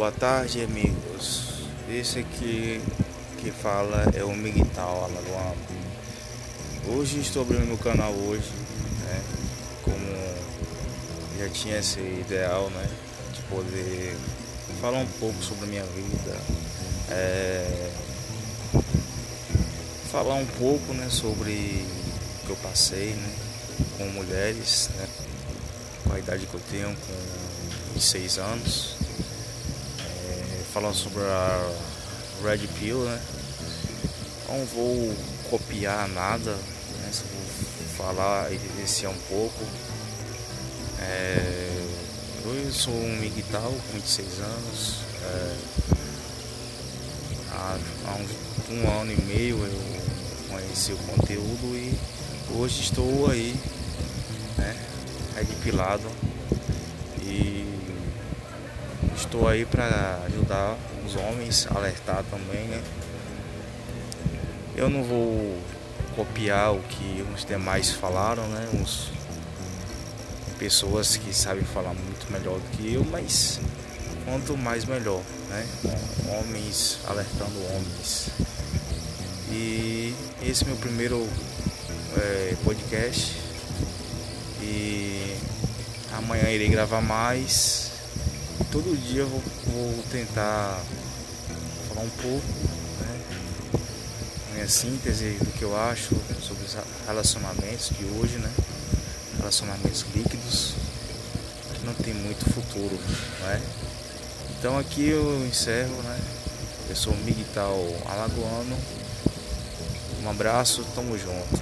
Boa tarde, amigos. Esse aqui que fala é o Miguel Alagoano. Hoje estou abrindo meu canal hoje, né? Como já tinha esse ideal, né? De poder falar um pouco sobre a minha vida. É, falar um pouco, né? Sobre o que eu passei, né? Com mulheres, né? Com a idade que eu tenho, com 26 anos falando sobre a Red Pill, né? Não vou copiar nada, né? Só vou falar, evidenciar um pouco. É, eu sou um miguel com 26 anos. É, há, há um, um, ano e meio eu conheci o conteúdo e hoje estou aí, né? Red pilado e Estou aí para ajudar os homens, alertar também, né? Eu não vou copiar o que os demais falaram, né? Uns pessoas que sabem falar muito melhor do que eu, mas quanto mais melhor, né? Homens alertando homens. E esse é meu primeiro é, podcast. E amanhã irei gravar mais todo dia eu vou, vou tentar falar um pouco, né? Minha síntese do que eu acho sobre os relacionamentos de hoje, né? Relacionamentos líquidos que não tem muito futuro, né? Então aqui eu encerro, né? Eu sou o Miguel Alagoano. Um abraço, tamo junto.